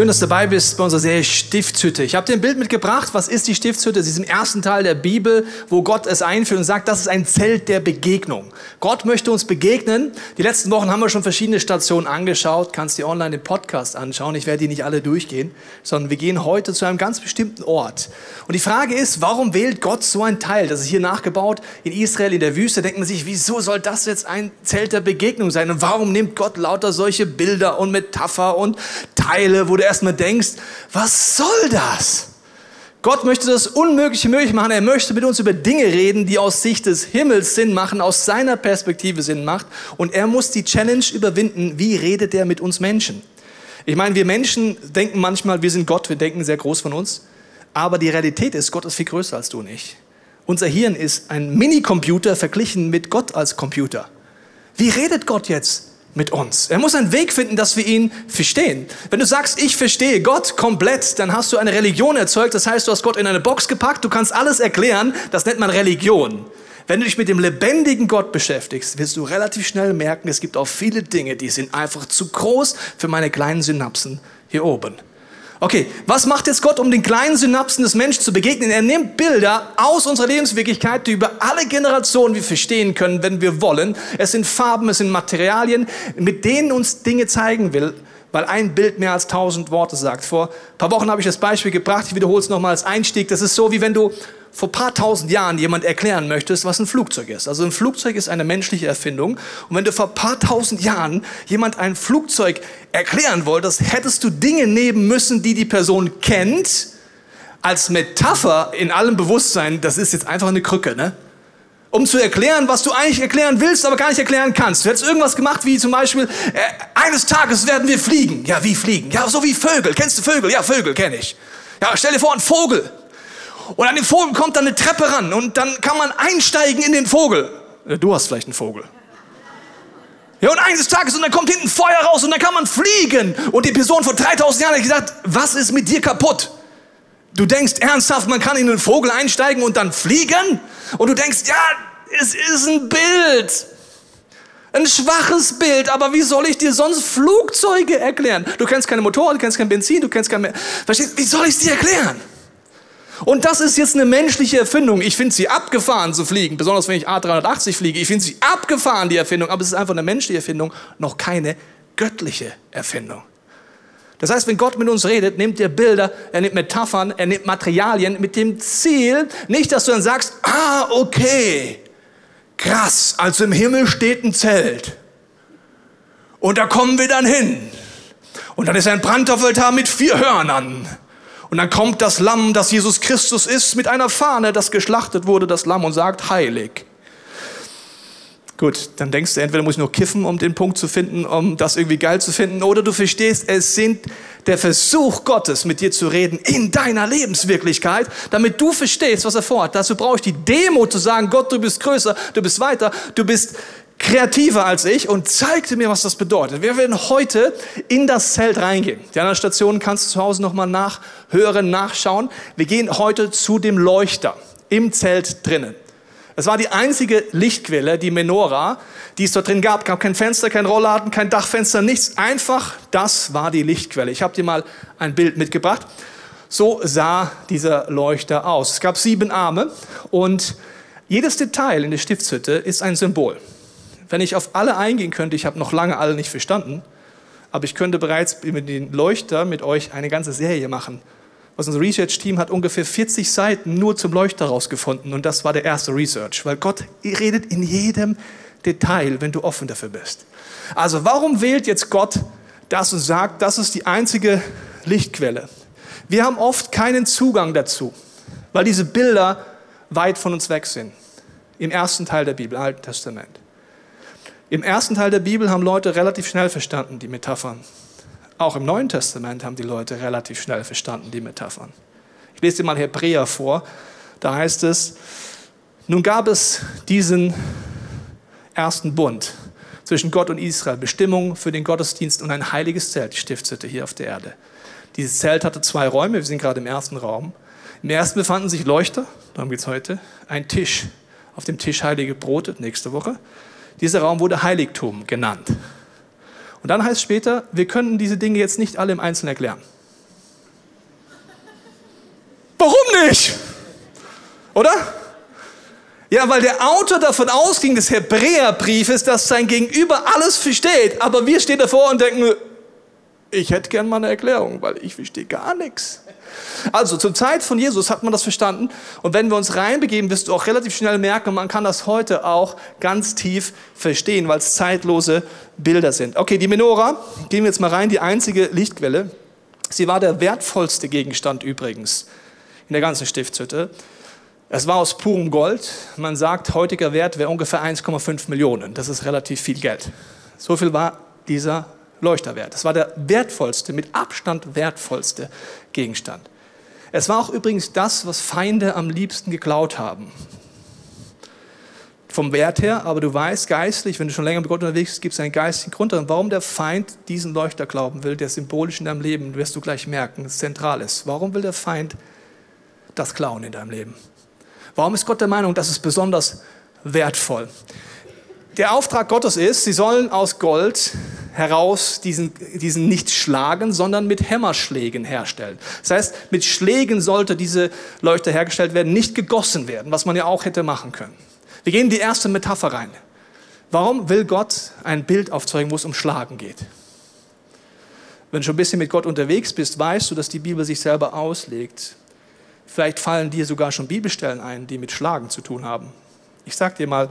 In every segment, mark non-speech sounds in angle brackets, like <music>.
Schön, dass du dabei bist bei unserer Serie Stiftshütte. Ich habe dir ein Bild mitgebracht. Was ist die Stiftshütte? Sie ist im ersten Teil der Bibel, wo Gott es einführt und sagt, das ist ein Zelt der Begegnung. Gott möchte uns begegnen. Die letzten Wochen haben wir schon verschiedene Stationen angeschaut. Kannst dir online den Podcast anschauen. Ich werde die nicht alle durchgehen, sondern wir gehen heute zu einem ganz bestimmten Ort. Und die Frage ist, warum wählt Gott so ein Teil? Das ist hier nachgebaut in Israel in der Wüste. Denkt man sich, wieso soll das jetzt ein Zelt der Begegnung sein? Und warum nimmt Gott lauter solche Bilder und Metapher und Teile, wo du erstmal denkst, was soll das? Gott möchte das Unmögliche möglich machen. Er möchte mit uns über Dinge reden, die aus Sicht des Himmels Sinn machen, aus seiner Perspektive Sinn macht. Und er muss die Challenge überwinden, wie redet er mit uns Menschen? Ich meine, wir Menschen denken manchmal, wir sind Gott, wir denken sehr groß von uns. Aber die Realität ist, Gott ist viel größer als du und ich. Unser Hirn ist ein Minicomputer verglichen mit Gott als Computer. Wie redet Gott jetzt mit uns. Er muss einen Weg finden, dass wir ihn verstehen. Wenn du sagst, ich verstehe Gott komplett, dann hast du eine Religion erzeugt. Das heißt, du hast Gott in eine Box gepackt, du kannst alles erklären. Das nennt man Religion. Wenn du dich mit dem lebendigen Gott beschäftigst, wirst du relativ schnell merken, es gibt auch viele Dinge, die sind einfach zu groß für meine kleinen Synapsen hier oben. Okay, was macht jetzt Gott, um den kleinen Synapsen des Menschen zu begegnen? Er nimmt Bilder aus unserer Lebenswirklichkeit, die über alle Generationen wir verstehen können, wenn wir wollen. Es sind Farben, es sind Materialien, mit denen uns Dinge zeigen will, weil ein Bild mehr als tausend Worte sagt. Vor ein paar Wochen habe ich das Beispiel gebracht, ich wiederhole es nochmal als Einstieg. Das ist so, wie wenn du vor paar tausend Jahren jemand erklären möchtest, was ein Flugzeug ist. Also ein Flugzeug ist eine menschliche Erfindung. Und wenn du vor paar tausend Jahren jemand ein Flugzeug erklären wolltest, hättest du Dinge nehmen müssen, die die Person kennt, als Metapher in allem Bewusstsein, das ist jetzt einfach eine Krücke, ne? Um zu erklären, was du eigentlich erklären willst, aber gar nicht erklären kannst. Du hättest irgendwas gemacht, wie zum Beispiel, äh, eines Tages werden wir fliegen. Ja, wie fliegen? Ja, so wie Vögel. Kennst du Vögel? Ja, Vögel kenne ich. Ja, stell dir vor, ein Vogel. Und an den Vogel kommt dann eine Treppe ran und dann kann man einsteigen in den Vogel. Du hast vielleicht einen Vogel. Ja, und eines Tages und dann kommt hinten Feuer raus und dann kann man fliegen. Und die Person vor 3000 Jahren hat gesagt, was ist mit dir kaputt? Du denkst ernsthaft, man kann in einen Vogel einsteigen und dann fliegen? Und du denkst, ja, es ist ein Bild. Ein schwaches Bild, aber wie soll ich dir sonst Flugzeuge erklären? Du kennst keine Motoren, du kennst kein Benzin, du kennst kein... Verstehst? Wie soll ich es dir erklären? Und das ist jetzt eine menschliche Erfindung. Ich finde sie abgefahren zu fliegen, besonders wenn ich A380 fliege. Ich finde sie abgefahren, die Erfindung, aber es ist einfach eine menschliche Erfindung, noch keine göttliche Erfindung. Das heißt, wenn Gott mit uns redet, nimmt er Bilder, er nimmt Metaphern, er nimmt Materialien mit dem Ziel, nicht, dass du dann sagst, ah, okay, krass, also im Himmel steht ein Zelt. Und da kommen wir dann hin. Und dann ist ein Brandopferaltar mit vier Hörnern. Und dann kommt das Lamm, das Jesus Christus ist, mit einer Fahne, das geschlachtet wurde, das Lamm, und sagt, heilig. Gut, dann denkst du, entweder muss ich nur kiffen, um den Punkt zu finden, um das irgendwie geil zu finden, oder du verstehst, es sind der Versuch Gottes, mit dir zu reden in deiner Lebenswirklichkeit, damit du verstehst, was er vorhat. Dazu brauche ich die Demo zu sagen, Gott, du bist größer, du bist weiter, du bist kreativer als ich und zeigte mir, was das bedeutet. Wir werden heute in das Zelt reingehen. Die anderen Stationen kannst du zu Hause nochmal nachhören, nachschauen. Wir gehen heute zu dem Leuchter im Zelt drinnen. Es war die einzige Lichtquelle, die Menora, die es dort drin gab. Gab kein Fenster, kein Rollladen, kein Dachfenster, nichts. Einfach, das war die Lichtquelle. Ich habe dir mal ein Bild mitgebracht. So sah dieser Leuchter aus. Es gab sieben Arme und jedes Detail in der Stiftshütte ist ein Symbol. Wenn ich auf alle eingehen könnte, ich habe noch lange alle nicht verstanden, aber ich könnte bereits mit den Leuchter mit euch eine ganze Serie machen. Was unser Research-Team hat ungefähr 40 Seiten nur zum Leuchter rausgefunden und das war der erste Research, weil Gott redet in jedem Detail, wenn du offen dafür bist. Also warum wählt jetzt Gott das und sagt, das ist die einzige Lichtquelle? Wir haben oft keinen Zugang dazu, weil diese Bilder weit von uns weg sind. Im ersten Teil der Bibel, Alten Testament. Im ersten Teil der Bibel haben Leute relativ schnell verstanden die Metaphern. Auch im Neuen Testament haben die Leute relativ schnell verstanden die Metaphern. Ich lese dir mal Hebräer vor. Da heißt es, nun gab es diesen ersten Bund zwischen Gott und Israel, Bestimmungen für den Gottesdienst und ein heiliges Zelt, die Stiftshütte hier auf der Erde. Dieses Zelt hatte zwei Räume, wir sind gerade im ersten Raum. Im ersten befanden sich Leuchter, darum geht es heute, ein Tisch, auf dem Tisch heilige Brote, nächste Woche. Dieser Raum wurde Heiligtum genannt. Und dann heißt es später, wir können diese Dinge jetzt nicht alle im Einzelnen erklären. Warum nicht? Oder? Ja, weil der Autor davon ausging, des Hebräerbriefes, dass sein Gegenüber alles versteht. Aber wir stehen davor und denken, ich hätte gern mal eine Erklärung, weil ich verstehe gar nichts. Also zur Zeit von Jesus hat man das verstanden. Und wenn wir uns reinbegeben, wirst du auch relativ schnell merken, man kann das heute auch ganz tief verstehen, weil es zeitlose Bilder sind. Okay, die Menora, gehen wir jetzt mal rein, die einzige Lichtquelle. Sie war der wertvollste Gegenstand übrigens in der ganzen Stiftshütte. Es war aus purem Gold. Man sagt, heutiger Wert wäre ungefähr 1,5 Millionen. Das ist relativ viel Geld. So viel war dieser Leuchterwert. Das war der wertvollste, mit Abstand wertvollste Gegenstand. Es war auch übrigens das, was Feinde am liebsten geklaut haben. Vom Wert her, aber du weißt geistlich, wenn du schon länger mit Gott unterwegs bist, gibt es einen geistigen Grund daran, warum der Feind diesen Leuchter glauben will, der symbolisch in deinem Leben, wirst du gleich merken, zentral ist. Warum will der Feind das klauen in deinem Leben? Warum ist Gott der Meinung, das ist besonders wertvoll? Der Auftrag Gottes ist, sie sollen aus Gold heraus diesen, diesen nicht schlagen, sondern mit Hämmerschlägen herstellen. Das heißt, mit Schlägen sollte diese Leuchter hergestellt werden, nicht gegossen werden, was man ja auch hätte machen können. Wir gehen in die erste Metapher rein. Warum will Gott ein Bild aufzeugen, wo es um Schlagen geht? Wenn du schon ein bisschen mit Gott unterwegs bist, weißt du, dass die Bibel sich selber auslegt. Vielleicht fallen dir sogar schon Bibelstellen ein, die mit Schlagen zu tun haben. Ich sage dir mal,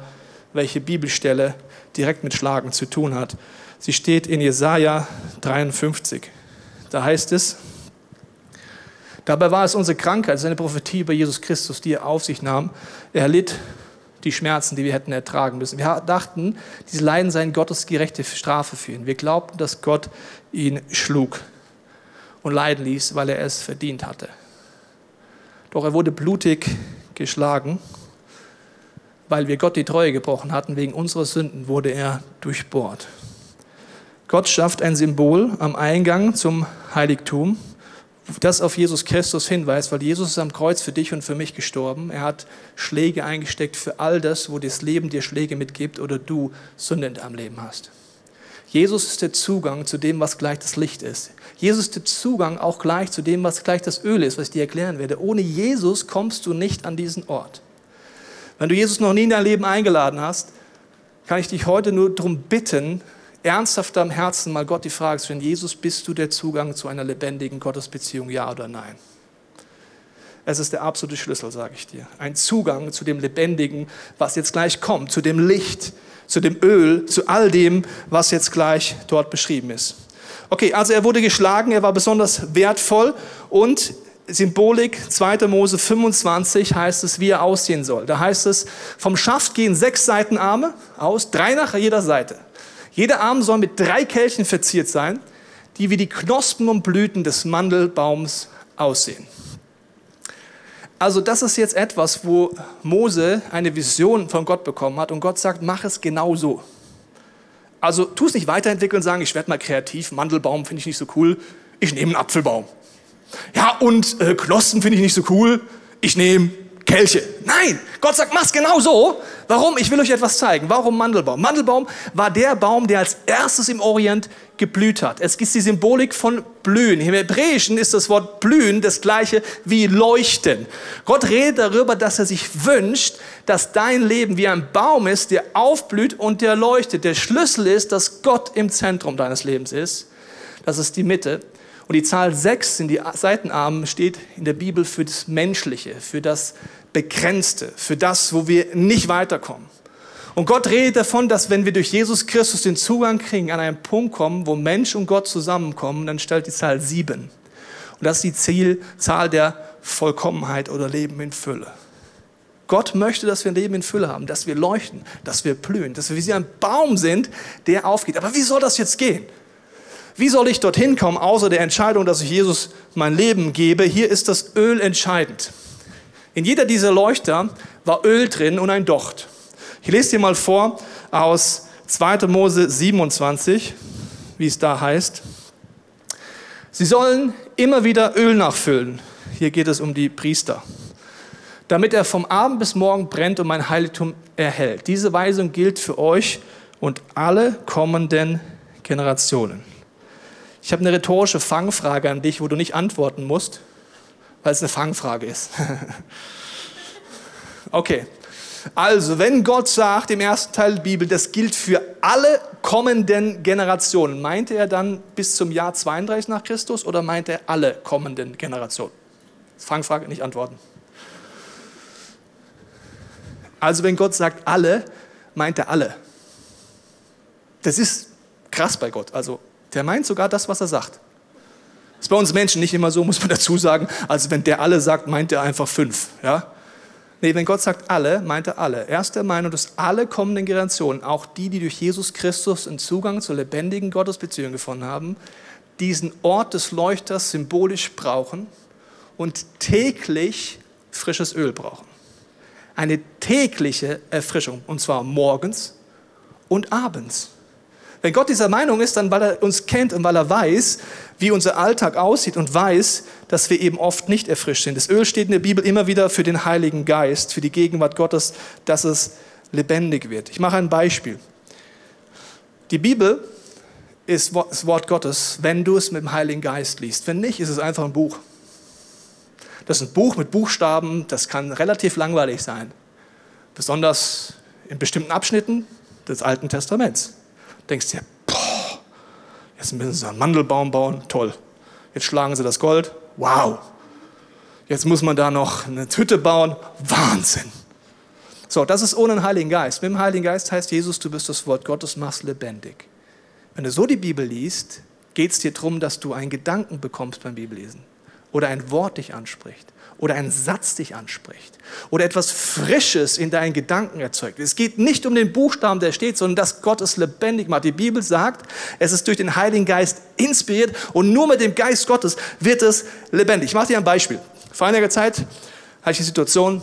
welche Bibelstelle direkt mit Schlagen zu tun hat. Sie steht in Jesaja 53. Da heißt es, dabei war es unsere Krankheit, seine Prophetie über Jesus Christus, die er auf sich nahm. Er litt die Schmerzen, die wir hätten ertragen müssen. Wir dachten, diese Leiden seien Gottes gerechte Strafe für ihn. Wir glaubten, dass Gott ihn schlug und leiden ließ, weil er es verdient hatte. Doch er wurde blutig geschlagen, weil wir Gott die Treue gebrochen hatten. Wegen unserer Sünden wurde er durchbohrt. Gott schafft ein Symbol am Eingang zum Heiligtum, das auf Jesus Christus hinweist, weil Jesus ist am Kreuz für dich und für mich gestorben. Er hat Schläge eingesteckt für all das, wo das Leben dir Schläge mitgibt oder du Sünde in deinem Leben hast. Jesus ist der Zugang zu dem, was gleich das Licht ist. Jesus ist der Zugang auch gleich zu dem, was gleich das Öl ist, was ich dir erklären werde. Ohne Jesus kommst du nicht an diesen Ort. Wenn du Jesus noch nie in dein Leben eingeladen hast, kann ich dich heute nur darum bitten, ernsthaft am Herzen mal Gott die Frage zu stellen, Jesus, bist du der Zugang zu einer lebendigen Gottesbeziehung, ja oder nein? Es ist der absolute Schlüssel, sage ich dir. Ein Zugang zu dem Lebendigen, was jetzt gleich kommt, zu dem Licht, zu dem Öl, zu all dem, was jetzt gleich dort beschrieben ist. Okay, also er wurde geschlagen, er war besonders wertvoll und Symbolik 2. Mose 25 heißt es, wie er aussehen soll. Da heißt es, vom Schaft gehen sechs Seitenarme aus, drei nach jeder Seite. Jeder Arm soll mit drei Kelchen verziert sein, die wie die Knospen und Blüten des Mandelbaums aussehen. Also das ist jetzt etwas, wo Mose eine Vision von Gott bekommen hat und Gott sagt, mach es genau so. Also tu es nicht weiterentwickeln und sagen, ich werde mal kreativ, Mandelbaum finde ich nicht so cool, ich nehme einen Apfelbaum. Ja, und äh, Knospen finde ich nicht so cool, ich nehme Kelche. Nein, Gott sagt, mach's genau so. Warum? Ich will euch etwas zeigen. Warum Mandelbaum? Mandelbaum war der Baum, der als erstes im Orient geblüht hat. Es gibt die Symbolik von blühen. Im Hebräischen ist das Wort blühen das gleiche wie leuchten. Gott redet darüber, dass er sich wünscht, dass dein Leben wie ein Baum ist, der aufblüht und der leuchtet. Der Schlüssel ist, dass Gott im Zentrum deines Lebens ist. Das ist die Mitte. Und die Zahl 6 in die Seitenarmen steht in der Bibel für das Menschliche, für das Begrenzte, für das, wo wir nicht weiterkommen. Und Gott redet davon, dass wenn wir durch Jesus Christus den Zugang kriegen, an einen Punkt kommen, wo Mensch und Gott zusammenkommen, dann stellt die Zahl sieben. Und das ist die Zielzahl der Vollkommenheit oder Leben in Fülle. Gott möchte, dass wir ein Leben in Fülle haben, dass wir leuchten, dass wir blühen, dass wir wie ein Baum sind, der aufgeht. Aber wie soll das jetzt gehen? Wie soll ich dorthin kommen, außer der Entscheidung, dass ich Jesus mein Leben gebe? Hier ist das Öl entscheidend. In jeder dieser Leuchter war Öl drin und ein Docht. Ich lese dir mal vor aus 2. Mose 27, wie es da heißt. Sie sollen immer wieder Öl nachfüllen. hier geht es um die Priester. Damit er vom Abend bis morgen brennt und mein Heiligtum erhält. Diese Weisung gilt für euch und alle kommenden Generationen. Ich habe eine rhetorische Fangfrage an dich, wo du nicht antworten musst, weil es eine Fangfrage ist. <laughs> okay. Also, wenn Gott sagt im ersten Teil der Bibel, das gilt für alle kommenden Generationen, meinte er dann bis zum Jahr 32 nach Christus oder meinte er alle kommenden Generationen? Fangfrage, nicht antworten. Also, wenn Gott sagt alle, meint er alle. Das ist krass bei Gott. Also, der meint sogar das, was er sagt. Ist bei uns Menschen nicht immer so, <laughs> muss man dazu sagen. Also, wenn der alle sagt, meint er einfach fünf. Ja? Nee, wenn Gott sagt alle, meint er alle. Er ist der Meinung, dass alle kommenden Generationen, auch die, die durch Jesus Christus einen Zugang zur lebendigen Gottesbeziehung gefunden haben, diesen Ort des Leuchters symbolisch brauchen und täglich frisches Öl brauchen. Eine tägliche Erfrischung, und zwar morgens und abends. Wenn Gott dieser Meinung ist, dann weil er uns kennt und weil er weiß, wie unser Alltag aussieht und weiß, dass wir eben oft nicht erfrischt sind. Das Öl steht in der Bibel immer wieder für den Heiligen Geist, für die Gegenwart Gottes, dass es lebendig wird. Ich mache ein Beispiel. Die Bibel ist das Wort Gottes, wenn du es mit dem Heiligen Geist liest. Wenn nicht, ist es einfach ein Buch. Das ist ein Buch mit Buchstaben, das kann relativ langweilig sein. Besonders in bestimmten Abschnitten des Alten Testaments denkst dir, boah, jetzt müssen sie einen Mandelbaum bauen, toll. Jetzt schlagen sie das Gold, wow. Jetzt muss man da noch eine Hütte bauen, Wahnsinn. So, das ist ohne den Heiligen Geist. Mit dem Heiligen Geist heißt Jesus, du bist das Wort Gottes, machst lebendig. Wenn du so die Bibel liest, geht es dir darum, dass du einen Gedanken bekommst beim Bibellesen oder ein Wort dich anspricht oder ein Satz dich anspricht oder etwas Frisches in deinen Gedanken erzeugt. Es geht nicht um den Buchstaben, der steht, sondern dass Gott es lebendig macht. Die Bibel sagt, es ist durch den Heiligen Geist inspiriert und nur mit dem Geist Gottes wird es lebendig. Ich mache dir ein Beispiel. Vor einiger Zeit hatte ich die Situation,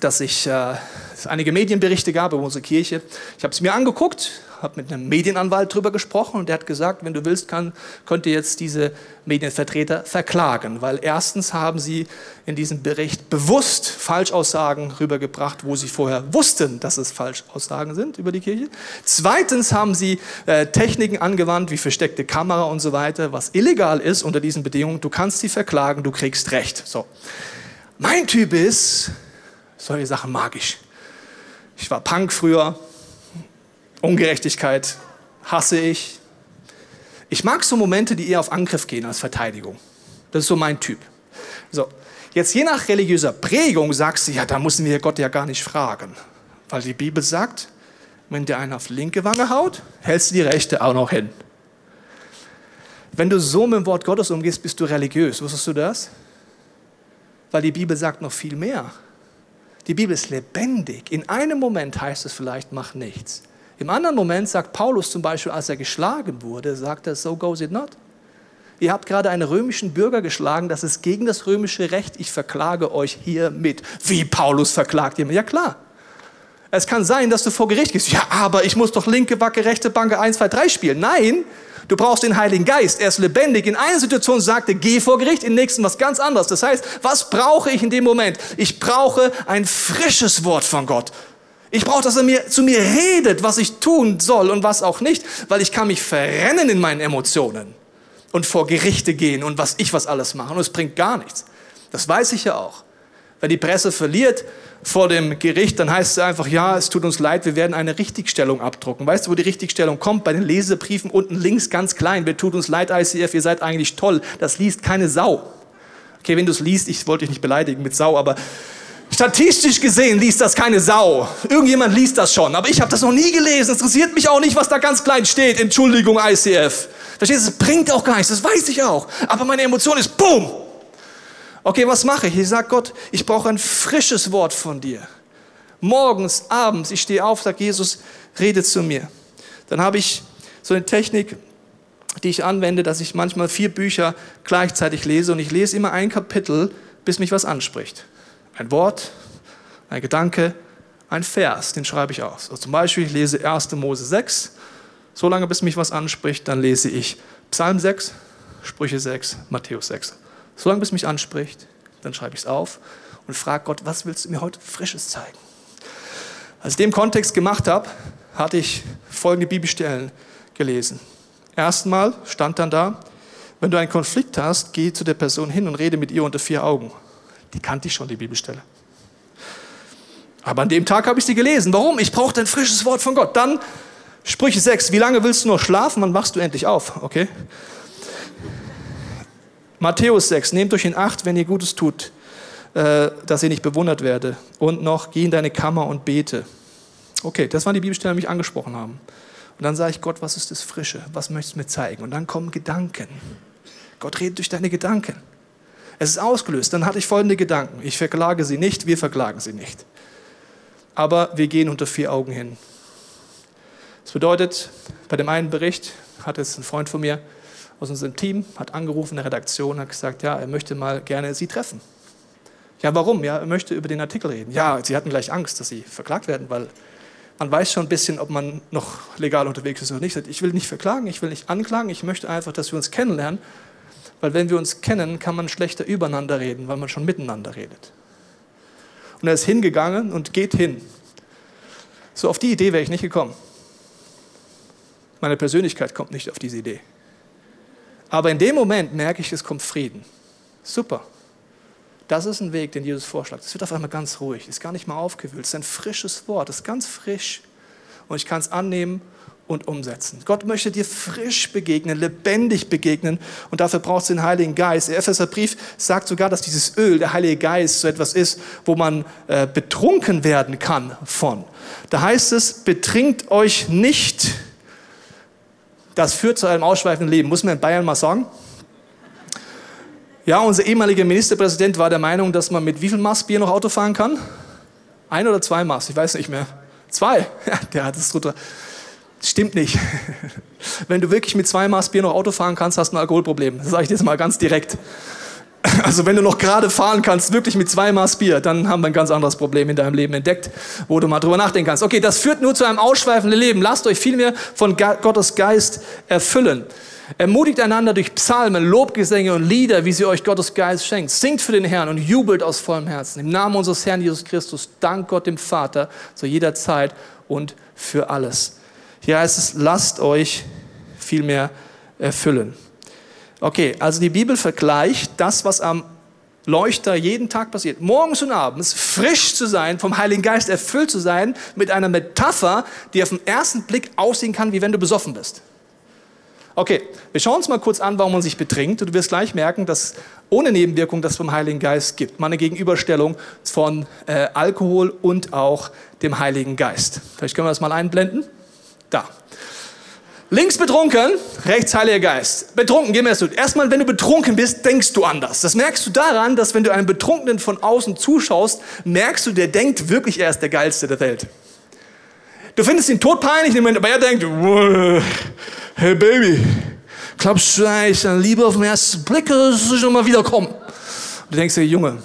dass ich äh, einige Medienberichte gab über unsere Kirche. Ich habe es mir angeguckt, habe mit einem Medienanwalt darüber gesprochen und der hat gesagt, wenn du willst, kann, könnt ihr jetzt diese Medienvertreter verklagen, weil erstens haben sie in diesem Bericht bewusst Falschaussagen rübergebracht, wo sie vorher wussten, dass es Falschaussagen sind über die Kirche. Zweitens haben sie äh, Techniken angewandt, wie versteckte Kamera und so weiter, was illegal ist unter diesen Bedingungen. Du kannst sie verklagen, du kriegst Recht. So. Mein Typ ist, solche Sachen mag ich. Ich war Punk früher, Ungerechtigkeit hasse ich. Ich mag so Momente, die eher auf Angriff gehen als Verteidigung. Das ist so mein Typ. So, jetzt je nach religiöser Prägung sagst du, ja, da müssen wir Gott ja gar nicht fragen. Weil die Bibel sagt, wenn dir einer auf die linke Wange haut, hältst du die rechte auch noch hin. Wenn du so mit dem Wort Gottes umgehst, bist du religiös. Wusstest du das? Weil die Bibel sagt noch viel mehr. Die Bibel ist lebendig. In einem Moment heißt es vielleicht, mach nichts. Im anderen Moment sagt Paulus zum Beispiel, als er geschlagen wurde, sagt er, so goes it not. Ihr habt gerade einen römischen Bürger geschlagen, das ist gegen das römische Recht, ich verklage euch hiermit. Wie Paulus verklagt jemand? Ja klar. Es kann sein, dass du vor Gericht gehst. Ja, aber ich muss doch linke Backe, rechte Banke 1, 2, 3 spielen. Nein, du brauchst den Heiligen Geist. Er ist lebendig. In einer Situation sagt er, geh vor Gericht, in der nächsten was ganz anderes. Das heißt, was brauche ich in dem Moment? Ich brauche ein frisches Wort von Gott. Ich brauche, dass er mir, zu mir redet, was ich tun soll und was auch nicht, weil ich kann mich verrennen in meinen Emotionen und vor Gerichte gehen und was ich was alles mache. Und es bringt gar nichts. Das weiß ich ja auch. Wenn die Presse verliert vor dem Gericht, dann heißt es einfach, ja, es tut uns leid, wir werden eine Richtigstellung abdrucken. Weißt du, wo die Richtigstellung kommt? Bei den Lesebriefen unten links ganz klein. Wir tut uns leid, ICF, ihr seid eigentlich toll. Das liest keine Sau. Okay, wenn du es liest, ich wollte dich nicht beleidigen mit Sau, aber Statistisch gesehen liest das keine Sau. Irgendjemand liest das schon, aber ich habe das noch nie gelesen. Es interessiert mich auch nicht, was da ganz klein steht. Entschuldigung, ICF. Verstehst du? Es bringt auch gar nichts, das weiß ich auch. Aber meine Emotion ist BOOM! Okay, was mache ich? Ich sage Gott, ich brauche ein frisches Wort von dir. Morgens, abends, ich stehe auf, sage Jesus, rede zu mir. Dann habe ich so eine Technik, die ich anwende, dass ich manchmal vier Bücher gleichzeitig lese und ich lese immer ein Kapitel, bis mich was anspricht. Ein Wort, ein Gedanke, ein Vers, den schreibe ich aus. Also zum Beispiel, ich lese 1. Mose 6, so lange bis mich was anspricht, dann lese ich Psalm 6, Sprüche 6, Matthäus 6. So lange bis mich anspricht, dann schreibe ich es auf und frage Gott, was willst du mir heute Frisches zeigen? Als ich den Kontext gemacht habe, hatte ich folgende Bibelstellen gelesen. Erstmal stand dann da, wenn du einen Konflikt hast, geh zu der Person hin und rede mit ihr unter vier Augen. Die kannte ich schon, die Bibelstelle. Aber an dem Tag habe ich sie gelesen. Warum? Ich brauchte ein frisches Wort von Gott. Dann Sprüche 6. Wie lange willst du noch schlafen? Wann wachst du endlich auf? Okay. Matthäus 6. Nehmt euch in Acht, wenn ihr Gutes tut, äh, dass ihr nicht bewundert werde. Und noch, geh in deine Kammer und bete. Okay, das waren die Bibelstellen, die mich angesprochen haben. Und dann sage ich, Gott, was ist das Frische? Was möchtest du mir zeigen? Und dann kommen Gedanken. Gott redet durch deine Gedanken. Es ist ausgelöst. Dann hatte ich folgende Gedanken. Ich verklage sie nicht, wir verklagen sie nicht. Aber wir gehen unter vier Augen hin. Das bedeutet, bei dem einen Bericht hat es ein Freund von mir aus unserem Team, hat angerufen in der Redaktion, hat gesagt, ja, er möchte mal gerne Sie treffen. Ja, warum? Ja, er möchte über den Artikel reden. Ja, Sie hatten gleich Angst, dass Sie verklagt werden, weil man weiß schon ein bisschen, ob man noch legal unterwegs ist oder nicht. Ich will nicht verklagen, ich will nicht anklagen, ich möchte einfach, dass wir uns kennenlernen, weil wenn wir uns kennen, kann man schlechter übereinander reden, weil man schon miteinander redet. Und er ist hingegangen und geht hin. So auf die Idee wäre ich nicht gekommen. Meine Persönlichkeit kommt nicht auf diese Idee. Aber in dem Moment merke ich, es kommt Frieden. Super. Das ist ein Weg, den Jesus vorschlägt. Es wird auf einmal ganz ruhig, ist gar nicht mal aufgewühlt. Es ist ein frisches Wort, es ist ganz frisch. Und ich kann es annehmen und umsetzen. Gott möchte dir frisch begegnen, lebendig begegnen und dafür brauchst du den Heiligen Geist. Der Epheserbrief sagt sogar, dass dieses Öl, der Heilige Geist, so etwas ist, wo man äh, betrunken werden kann von. Da heißt es, betrinkt euch nicht. Das führt zu einem ausschweifenden Leben, muss man in Bayern mal sagen. Ja, unser ehemaliger Ministerpräsident war der Meinung, dass man mit wie viel Maß Bier noch Auto fahren kann? Ein oder zwei Maß, ich weiß nicht mehr. Zwei, <laughs> der hat es drunter. Stimmt nicht. <laughs> Wenn du wirklich mit zwei Maß Bier noch Auto fahren kannst, hast du ein Alkoholproblem. Das sage ich dir jetzt mal ganz direkt. <laughs> Also wenn du noch gerade fahren kannst, wirklich mit zwei Maß Bier, dann haben wir ein ganz anderes Problem in deinem Leben entdeckt, wo du mal drüber nachdenken kannst. Okay, das führt nur zu einem ausschweifenden Leben. Lasst euch vielmehr von Gottes Geist erfüllen. Ermutigt einander durch Psalmen, Lobgesänge und Lieder, wie sie euch Gottes Geist schenkt. Singt für den Herrn und jubelt aus vollem Herzen. Im Namen unseres Herrn Jesus Christus, dank Gott dem Vater zu jeder Zeit und für alles. Hier heißt es, lasst euch vielmehr erfüllen. Okay, also die Bibel vergleicht das, was am Leuchter jeden Tag passiert, morgens und abends, frisch zu sein, vom Heiligen Geist erfüllt zu sein, mit einer Metapher, die auf den ersten Blick aussehen kann, wie wenn du besoffen bist. Okay, wir schauen uns mal kurz an, warum man sich betrinkt. Und du wirst gleich merken, dass ohne Nebenwirkung das vom Heiligen Geist gibt. Mal eine Gegenüberstellung von äh, Alkohol und auch dem Heiligen Geist. Vielleicht können wir das mal einblenden. Da. Links betrunken, rechts Heiliger Geist. Betrunken, geh mir das durch. Erstmal, wenn du betrunken bist, denkst du anders. Das merkst du daran, dass wenn du einem Betrunkenen von außen zuschaust, merkst du, der denkt wirklich, er ist der Geilste der Welt. Du findest ihn todpeinlich, aber er denkt, hey Baby, glaubst du eigentlich an Liebe auf den ersten Blick oder soll ich nochmal wiederkommen? Und du denkst dir, Junge,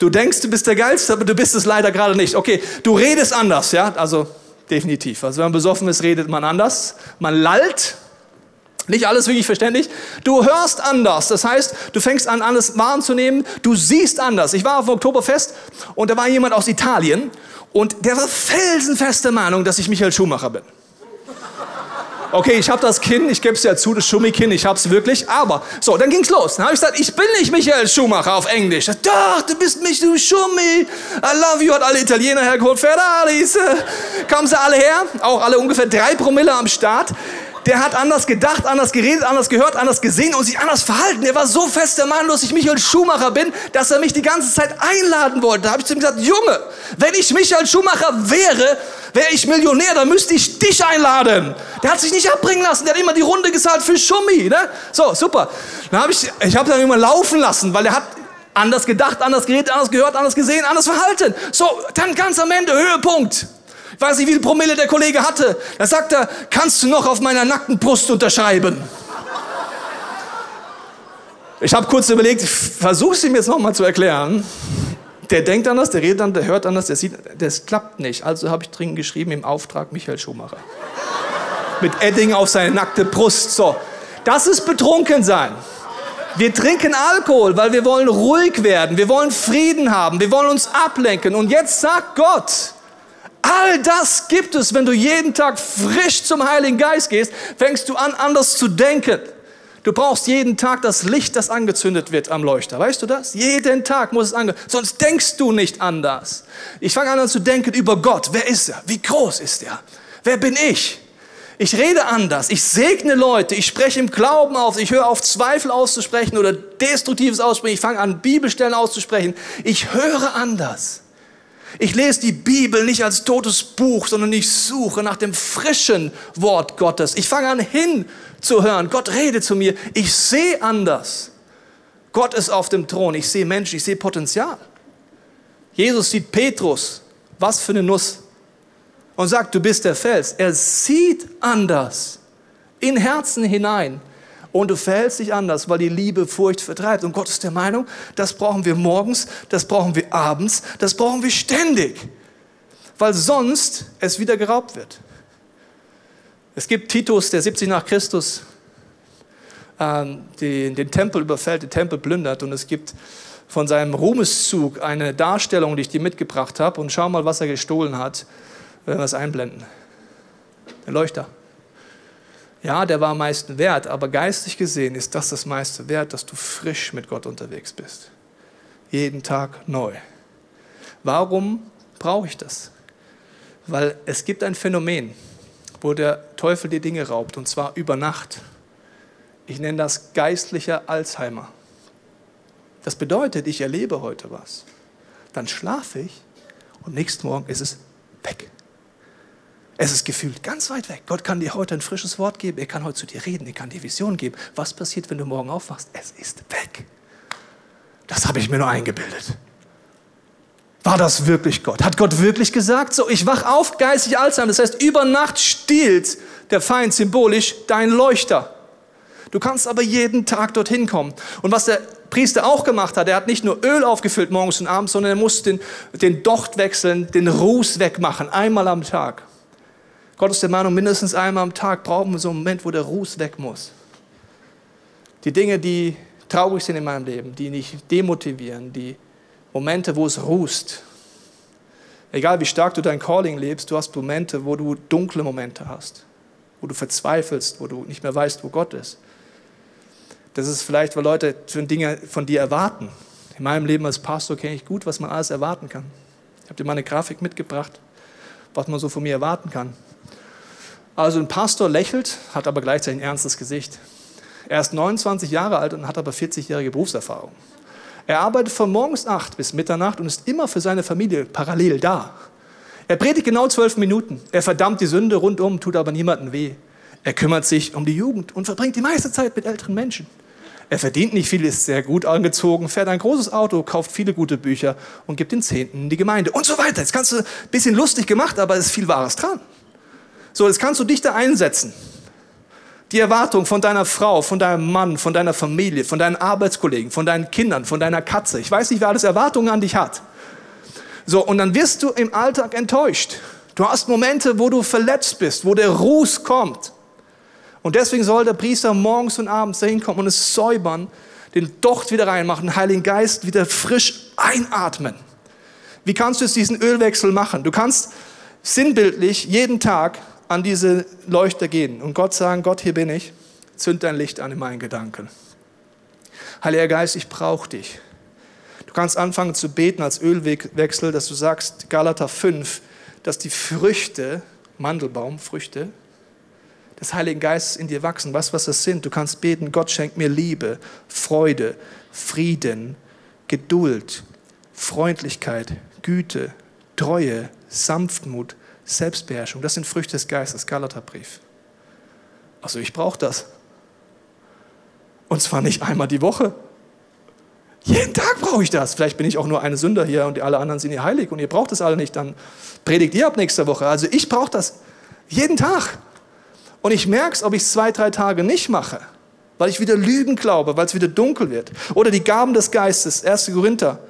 du denkst, du bist der Geilste, aber du bist es leider gerade nicht. Okay, du redest anders, ja, also definitiv. Also wenn man besoffen ist, redet man anders. Man lallt. Nicht alles wirklich verständlich. Du hörst anders. Das heißt, du fängst an, alles wahrzunehmen. Du siehst anders. Ich war auf dem Oktoberfest und da war jemand aus Italien und der war felsenfeste Meinung, dass ich Michael Schumacher bin. Okay, ich habe das Kinn, ich gebe es ja zu, das Schummi-Kinn, ich habe es wirklich. Aber, so, dann ging's los. Dann habe ich gesagt, ich bin nicht Michael Schumacher auf Englisch. Doch, du bist mich, du Schummi. I love you, hat alle Italiener hergeholt. Ferraris. Kamen sie alle her, auch alle ungefähr drei Promille am Start der hat anders gedacht, anders geredet, anders gehört, anders gesehen und sich anders verhalten. Der war so fest der Meinung, dass ich Michael Schumacher bin, dass er mich die ganze Zeit einladen wollte. Da habe ich zu ihm gesagt, Junge, wenn ich Michael Schumacher wäre, wäre ich Millionär, dann müsste ich dich einladen. Der hat sich nicht abbringen lassen, der hat immer die Runde gezahlt für Schummi. Ne? So, super. Dann habe ich, ich habe dann immer laufen lassen, weil er hat anders gedacht, anders geredet, anders gehört, anders gesehen, anders verhalten. So, dann ganz am Ende, Höhepunkt. Weiß nicht, wie viel Promille der Kollege hatte. Da sagt er, kannst du noch auf meiner nackten Brust unterschreiben? Ich habe kurz überlegt, versuche es ihm jetzt nochmal zu erklären. Der denkt anders, der redet anders, der hört anders, der sieht, das klappt nicht. Also habe ich dringend geschrieben im Auftrag Michael Schumacher. Mit Edding auf seine nackte Brust. So, das ist betrunken sein. Wir trinken Alkohol, weil wir wollen ruhig werden. Wir wollen Frieden haben. Wir wollen uns ablenken. Und jetzt sagt Gott, all das gibt es, wenn du jeden Tag frisch zum Heiligen Geist gehst, fängst du an, anders zu denken. Du brauchst jeden Tag das Licht, das angezündet wird am Leuchter. Weißt du das? Jeden Tag muss es angezündet Sonst denkst du nicht anders. Ich fange an zu denken über Gott. Wer ist er? Wie groß ist er? Wer bin ich? Ich rede anders. Ich segne Leute. Ich spreche im Glauben auf. Ich höre auf Zweifel auszusprechen oder Destruktives auszusprechen. Ich fange an Bibelstellen auszusprechen. Ich höre anders. Ich lese die Bibel nicht als totes Buch, sondern ich suche nach dem frischen Wort Gottes. Ich fange an hinzuhören. Gott redet zu mir. Ich sehe anders. Gott ist auf dem Thron. Ich sehe Menschen. Ich sehe Potenzial. Jesus sieht Petrus. Was für eine Nuss. Und sagt, du bist der Fels. Er sieht anders in Herzen hinein und du verhältst dich anders, weil die Liebe Furcht vertreibt. Und Gott ist der Meinung, das brauchen wir morgens, das brauchen wir abends, das brauchen wir ständig, weil sonst es wieder geraubt wird. Es gibt Titus, der 70 nach Christus ähm, den, den Tempel überfällt, den Tempel plündert und es gibt von seinem Ruhmeszug eine Darstellung, die ich dir mitgebracht habe und schau mal, was er gestohlen hat, wenn wir es einblenden. Der Leuchter. Ja, der war am meisten wert, aber geistig gesehen ist das das meiste wert, dass du frisch mit Gott unterwegs bist. Jeden Tag neu. Warum brauche ich das? Weil es gibt ein Phänomen, wo der Teufel die Dinge raubt, und zwar über Nacht. Ich nenne das geistlicher Alzheimer. Das bedeutet, ich erlebe heute was. Dann schlafe ich und nächsten Morgen ist es weg. Es ist gefühlt ganz weit weg. Gott kann dir heute ein frisches Wort geben. Er kann heute zu dir reden. Er kann dir Vision geben. Was passiert, wenn du morgen aufwachst? Es ist weg. Das habe ich mir nur eingebildet. War das wirklich Gott? Hat Gott wirklich gesagt, so, ich wach auf, geistig Alzheimer. Das heißt, über Nacht stiehlt der Feind symbolisch dein Leuchter. Du kannst aber jeden Tag dorthin kommen. Und was der Priester auch gemacht hat, er hat nicht nur Öl aufgefüllt morgens und abends, sondern er musste den, den Docht wechseln, den Ruß wegmachen, einmal am Tag. Gott ist der Meinung, mindestens einmal am Tag brauchen wir so einen Moment, wo der Ruß weg muss. Die Dinge, die traurig sind in meinem Leben, die nicht demotivieren, die Momente, wo es rußt. Egal wie stark du dein Calling lebst, du hast Momente, wo du dunkle Momente hast, wo du verzweifelst, wo du nicht mehr weißt, wo Gott ist. Das ist vielleicht, weil Leute Dinge von dir erwarten. In meinem Leben als Pastor kenne ich gut, was man alles erwarten kann. Ich habe dir mal eine Grafik mitgebracht, was man so von mir erwarten kann. Also ein Pastor lächelt, hat aber gleichzeitig ein ernstes Gesicht. Er ist 29 Jahre alt und hat aber 40-jährige Berufserfahrung. Er arbeitet von morgens 8 bis Mitternacht und ist immer für seine Familie parallel da. Er predigt genau zwölf Minuten. Er verdammt die Sünde rundum, tut aber niemandem weh. Er kümmert sich um die Jugend und verbringt die meiste Zeit mit älteren Menschen. Er verdient nicht viel, ist sehr gut angezogen, fährt ein großes Auto, kauft viele gute Bücher und gibt den Zehnten in die Gemeinde und so weiter. Jetzt kannst du ein bisschen lustig gemacht, aber es ist viel Wahres dran. So, jetzt kannst du dich da einsetzen. Die Erwartung von deiner Frau, von deinem Mann, von deiner Familie, von deinen Arbeitskollegen, von deinen Kindern, von deiner Katze. Ich weiß nicht, wer alles Erwartungen an dich hat. So, und dann wirst du im Alltag enttäuscht. Du hast Momente, wo du verletzt bist, wo der Ruß kommt. Und deswegen soll der Priester morgens und abends dahin kommen und es säubern, den Docht wieder reinmachen, den Heiligen Geist wieder frisch einatmen. Wie kannst du jetzt diesen Ölwechsel machen? Du kannst sinnbildlich jeden Tag an diese Leuchter gehen und Gott sagen, Gott, hier bin ich, zünd dein Licht an in meinen Gedanken. Heiliger Geist, ich brauche dich. Du kannst anfangen zu beten als Ölwechsel, dass du sagst, Galater 5, dass die Früchte, Mandelbaumfrüchte, des Heiligen Geistes in dir wachsen. Weißt du, was das sind? Du kannst beten, Gott schenkt mir Liebe, Freude, Frieden, Geduld, Freundlichkeit, Güte, Treue, Sanftmut, Selbstbeherrschung. Das sind Früchte des Geistes, Galaterbrief. Also ich brauche das. Und zwar nicht einmal die Woche. Jeden Tag brauche ich das. Vielleicht bin ich auch nur eine Sünder hier und alle anderen sind hier heilig und ihr braucht das alle nicht. Dann predigt ihr ab nächster Woche. Also ich brauche das jeden Tag. Und ich merke es, ob ich es zwei, drei Tage nicht mache, weil ich wieder Lügen glaube, weil es wieder dunkel wird. Oder die Gaben des Geistes, 1. Korinther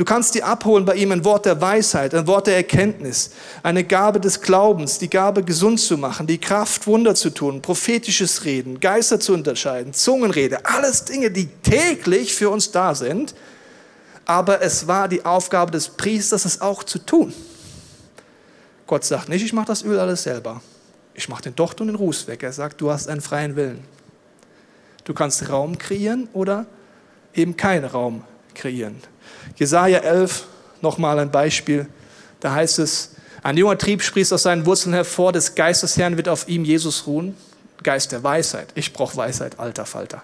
Du kannst dir abholen bei ihm ein Wort der Weisheit, ein Wort der Erkenntnis, eine Gabe des Glaubens, die Gabe gesund zu machen, die Kraft Wunder zu tun, prophetisches Reden, Geister zu unterscheiden, Zungenrede, alles Dinge, die täglich für uns da sind. Aber es war die Aufgabe des Priesters, es auch zu tun. Gott sagt nicht, ich mache das Öl alles selber. Ich mache den Docht und den Ruß weg. Er sagt, du hast einen freien Willen. Du kannst Raum kreieren oder eben keinen Raum kreieren. Jesaja 11, nochmal ein Beispiel. Da heißt es, ein junger Trieb sprießt aus seinen Wurzeln hervor, des Geistes Herrn wird auf ihm Jesus ruhen. Geist der Weisheit. Ich brauche Weisheit, alter Falter.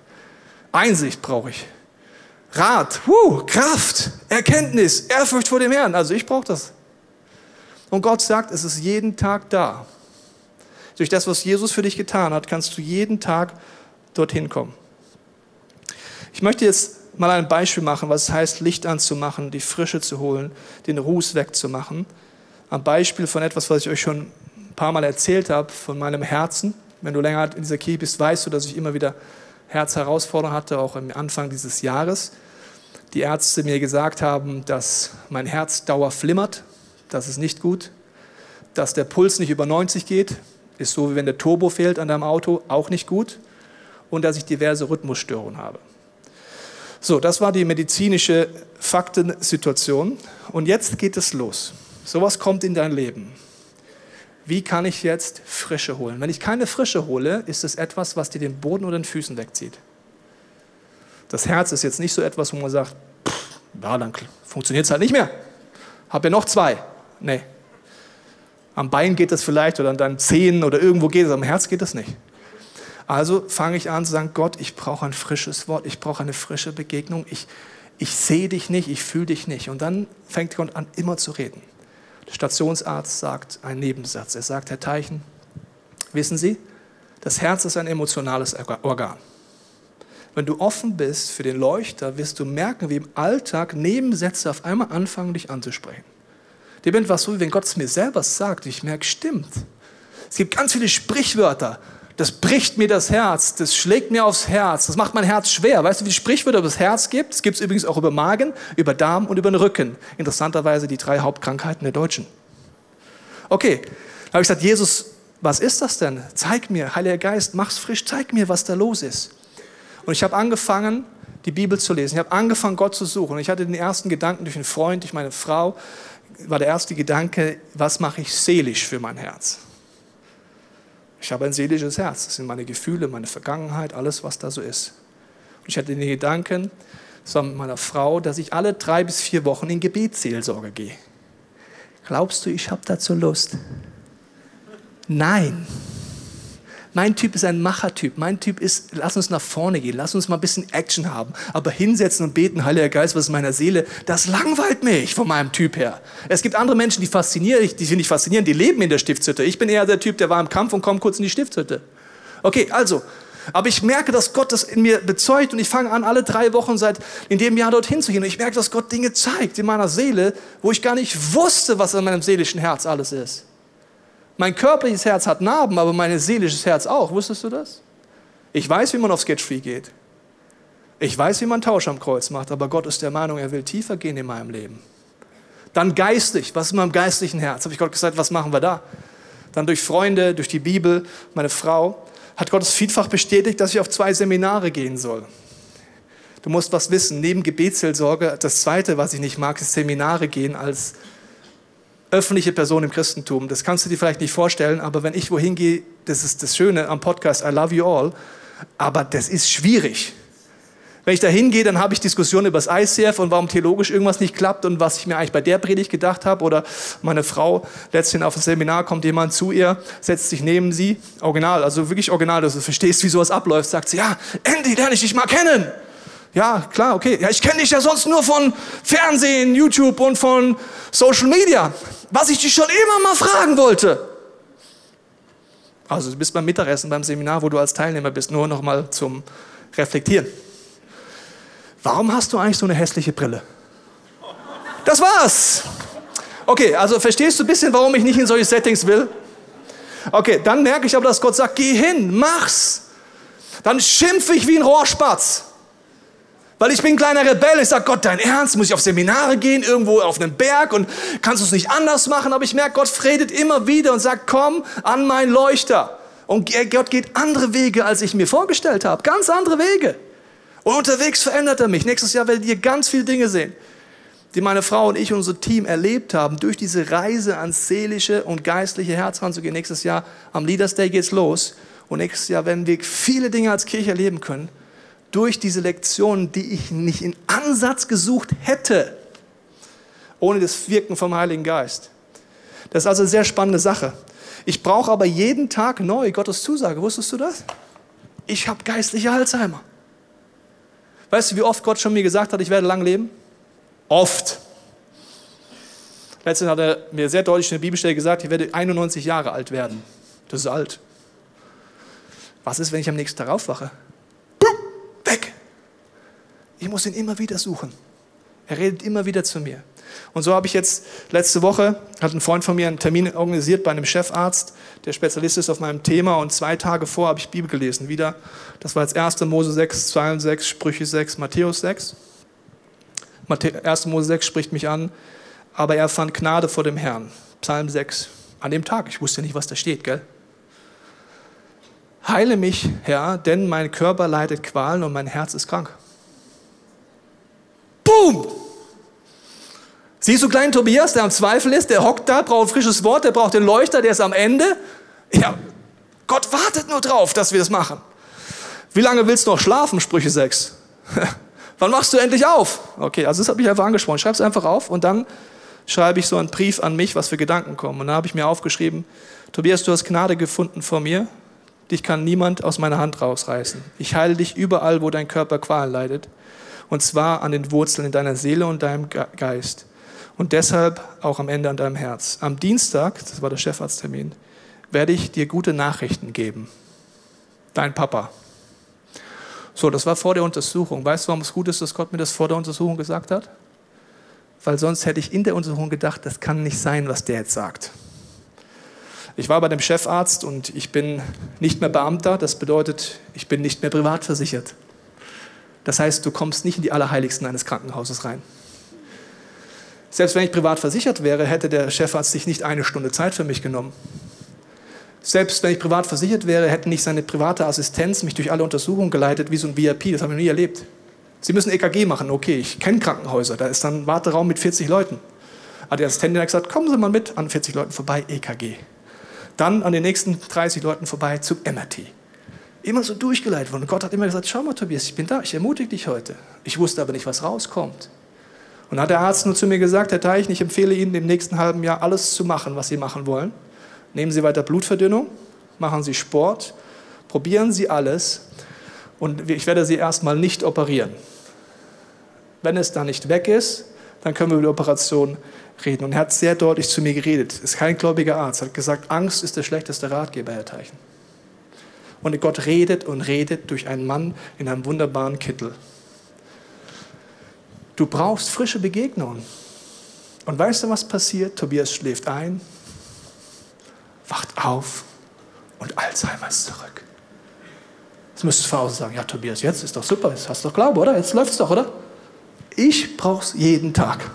Einsicht brauche ich. Rat, huh, Kraft, Erkenntnis, Ehrfurcht vor dem Herrn. Also ich brauche das. Und Gott sagt, es ist jeden Tag da. Durch das, was Jesus für dich getan hat, kannst du jeden Tag dorthin kommen. Ich möchte jetzt mal ein Beispiel machen, was es heißt, Licht anzumachen, die Frische zu holen, den Ruß wegzumachen. Am Beispiel von etwas, was ich euch schon ein paar Mal erzählt habe, von meinem Herzen. Wenn du länger in dieser Kirche bist, weißt du, dass ich immer wieder Herzherausforderungen hatte, auch am Anfang dieses Jahres. Die Ärzte mir gesagt haben, dass mein Herz dauer flimmert, das ist nicht gut. Dass der Puls nicht über 90 geht, ist so, wie wenn der Turbo fehlt an deinem Auto, auch nicht gut. Und dass ich diverse Rhythmusstörungen habe. So, das war die medizinische Faktensituation. Und jetzt geht es los. Sowas kommt in dein Leben. Wie kann ich jetzt Frische holen? Wenn ich keine Frische hole, ist es etwas, was dir den Boden oder den Füßen wegzieht. Das Herz ist jetzt nicht so etwas, wo man sagt, pff, ja, dann funktioniert es halt nicht mehr. Hab ja noch zwei. Nee. Am Bein geht es vielleicht oder an deinen Zehen oder irgendwo geht es, am Herz geht es nicht. Also fange ich an zu sagen, Gott, ich brauche ein frisches Wort, ich brauche eine frische Begegnung, ich, ich sehe dich nicht, ich fühle dich nicht. Und dann fängt Gott an, immer zu reden. Der Stationsarzt sagt einen Nebensatz. Er sagt, Herr Teichen, wissen Sie, das Herz ist ein emotionales Organ. Wenn du offen bist für den Leuchter, wirst du merken, wie im Alltag Nebensätze auf einmal anfangen, dich anzusprechen. Dir bin was so, wie wenn Gott es mir selber sagt. Ich merke, stimmt. Es gibt ganz viele Sprichwörter das bricht mir das Herz, das schlägt mir aufs Herz, das macht mein Herz schwer. Weißt du, wie die Sprichwörter über das Herz gibt? Es gibt es übrigens auch über Magen, über Darm und über den Rücken. Interessanterweise die drei Hauptkrankheiten der Deutschen. Okay, da habe ich gesagt, Jesus, was ist das denn? Zeig mir, Heiliger Geist, mach's frisch, zeig mir, was da los ist. Und ich habe angefangen, die Bibel zu lesen. Ich habe angefangen, Gott zu suchen. Und ich hatte den ersten Gedanken durch einen Freund, durch meine Frau, war der erste Gedanke, was mache ich seelisch für mein Herz? Ich habe ein seelisches Herz. Das sind meine Gefühle, meine Vergangenheit, alles, was da so ist. Und ich hatte den Gedanken, zusammen mit meiner Frau, dass ich alle drei bis vier Wochen in Gebetsseelsorge gehe. Glaubst du, ich habe dazu Lust? Nein. Mein Typ ist ein Machertyp. Mein Typ ist, lass uns nach vorne gehen, lass uns mal ein bisschen Action haben. Aber hinsetzen und beten, Heiliger Geist, was ist in meiner Seele, das langweilt mich von meinem Typ her. Es gibt andere Menschen, die faszinieren, die finde ich faszinierend, die leben in der Stiftshütte. Ich bin eher der Typ, der war im Kampf und kommt kurz in die Stiftshütte. Okay, also, aber ich merke, dass Gott das in mir bezeugt und ich fange an, alle drei Wochen seit in dem Jahr dorthin zu gehen. Und ich merke, dass Gott Dinge zeigt in meiner Seele, wo ich gar nicht wusste, was in meinem seelischen Herz alles ist. Mein körperliches Herz hat Narben, aber mein seelisches Herz auch. Wusstest du das? Ich weiß, wie man auf Sketchfree geht. Ich weiß, wie man Tausch am Kreuz macht, aber Gott ist der Meinung, er will tiefer gehen in meinem Leben. Dann geistig. Was ist in meinem geistlichen Herz? Habe ich Gott gesagt, was machen wir da? Dann durch Freunde, durch die Bibel, meine Frau, hat Gott es vielfach bestätigt, dass ich auf zwei Seminare gehen soll. Du musst was wissen. Neben Gebetsseelsorge, das Zweite, was ich nicht mag, ist Seminare gehen als öffentliche Person im Christentum. Das kannst du dir vielleicht nicht vorstellen, aber wenn ich wohin gehe, das ist das Schöne am Podcast, I love you all, aber das ist schwierig. Wenn ich da hingehe, dann habe ich Diskussionen über das ICF und warum theologisch irgendwas nicht klappt und was ich mir eigentlich bei der Predigt gedacht habe. Oder meine Frau, letztens auf ein Seminar kommt jemand zu ihr, setzt sich neben sie, original, also wirklich original, dass du verstehst, wie sowas abläuft, sagt sie, ja, Andy, lerne ich dich mal kennen. Ja, klar, okay. Ja, ich kenne dich ja sonst nur von Fernsehen, YouTube und von Social Media. Was ich dich schon immer mal fragen wollte. Also du bist beim Mittagessen, beim Seminar, wo du als Teilnehmer bist, nur noch mal zum Reflektieren. Warum hast du eigentlich so eine hässliche Brille? Das war's. Okay, also verstehst du ein bisschen, warum ich nicht in solche Settings will? Okay, dann merke ich aber, dass Gott sagt, geh hin, mach's. Dann schimpfe ich wie ein Rohrspatz. Weil ich bin ein kleiner Rebell. Ich sage, Gott, dein Ernst? Muss ich auf Seminare gehen, irgendwo auf einen Berg und kannst du es nicht anders machen? Aber ich merke, Gott redet immer wieder und sagt, komm an mein Leuchter. Und Gott geht andere Wege, als ich mir vorgestellt habe. Ganz andere Wege. Und unterwegs verändert er mich. Nächstes Jahr werdet ihr ganz viele Dinge sehen, die meine Frau und ich, unser Team erlebt haben, durch diese Reise ans seelische und geistliche Herz ranzugehen. Nächstes Jahr am Leaders Day geht's los. Und nächstes Jahr werden wir viele Dinge als Kirche erleben können durch diese Lektionen, die ich nicht in Ansatz gesucht hätte, ohne das Wirken vom Heiligen Geist. Das ist also eine sehr spannende Sache. Ich brauche aber jeden Tag neu Gottes Zusage. Wusstest du das? Ich habe geistliche Alzheimer. Weißt du, wie oft Gott schon mir gesagt hat, ich werde lang leben? Oft. Letztens hat er mir sehr deutlich in der Bibelstelle gesagt, ich werde 91 Jahre alt werden. Das ist alt. Was ist, wenn ich am nächsten Tag aufwache? Ich muss ihn immer wieder suchen. Er redet immer wieder zu mir. Und so habe ich jetzt letzte Woche, hat ein Freund von mir einen Termin organisiert bei einem Chefarzt, der Spezialist ist auf meinem Thema und zwei Tage vor habe ich Bibel gelesen. Wieder, das war jetzt 1. Mose 6, 2 und 6, Sprüche 6, Matthäus 6. 1. Mose 6 spricht mich an, aber er fand Gnade vor dem Herrn. Psalm 6. An dem Tag, ich wusste nicht, was da steht, gell? Heile mich, Herr, denn mein Körper leidet Qualen und mein Herz ist krank. Boom! Siehst du kleinen Tobias, der am Zweifel ist, der hockt da, braucht ein frisches Wort, der braucht den Leuchter, der ist am Ende. Ja, Gott wartet nur drauf, dass wir das machen. Wie lange willst du noch schlafen, Sprüche 6? <laughs> Wann machst du endlich auf? Okay, also das habe ich einfach angesprochen. Schreib es einfach auf und dann schreibe ich so einen Brief an mich, was für Gedanken kommen. Und dann habe ich mir aufgeschrieben, Tobias, du hast Gnade gefunden vor mir Dich kann niemand aus meiner Hand rausreißen. Ich heile dich überall, wo dein Körper Qual leidet. Und zwar an den Wurzeln in deiner Seele und deinem Geist. Und deshalb auch am Ende an deinem Herz. Am Dienstag, das war der Chefarzttermin, werde ich dir gute Nachrichten geben. Dein Papa. So, das war vor der Untersuchung. Weißt du, warum es gut ist, dass Gott mir das vor der Untersuchung gesagt hat? Weil sonst hätte ich in der Untersuchung gedacht, das kann nicht sein, was der jetzt sagt. Ich war bei dem Chefarzt und ich bin nicht mehr Beamter. Das bedeutet, ich bin nicht mehr privat versichert. Das heißt, du kommst nicht in die Allerheiligsten eines Krankenhauses rein. Selbst wenn ich privat versichert wäre, hätte der Chefarzt sich nicht eine Stunde Zeit für mich genommen. Selbst wenn ich privat versichert wäre, hätte nicht seine private Assistenz mich durch alle Untersuchungen geleitet wie so ein VIP. Das haben wir nie erlebt. Sie müssen EKG machen. Okay, ich kenne Krankenhäuser. Da ist dann ein Warteraum mit 40 Leuten. Aber die Assistentin hat gesagt, kommen Sie mal mit an 40 Leuten vorbei, EKG. Dann an den nächsten 30 Leuten vorbei zum MRT. Immer so durchgeleitet worden. Und Gott hat immer gesagt, schau mal Tobias, ich bin da, ich ermutige dich heute. Ich wusste aber nicht, was rauskommt. Und dann hat der Arzt nur zu mir gesagt, Herr Teichen, ich empfehle Ihnen im nächsten halben Jahr alles zu machen, was Sie machen wollen. Nehmen Sie weiter Blutverdünnung, machen Sie Sport, probieren Sie alles und ich werde Sie erstmal nicht operieren. Wenn es da nicht weg ist, dann können wir über die Operation reden. Und er hat sehr deutlich zu mir geredet. Ist kein gläubiger Arzt. Hat gesagt, Angst ist der schlechteste Ratgeber, Herr Teichen. Und Gott redet und redet durch einen Mann in einem wunderbaren Kittel. Du brauchst frische Begegnungen. Und weißt du, was passiert? Tobias schläft ein, wacht auf und Alzheimer ist zurück. Jetzt müsstest du Hause sagen, ja Tobias, jetzt ist doch super, jetzt hast du doch Glaube, oder? Jetzt läuft es doch, oder? Ich brauche es jeden Tag.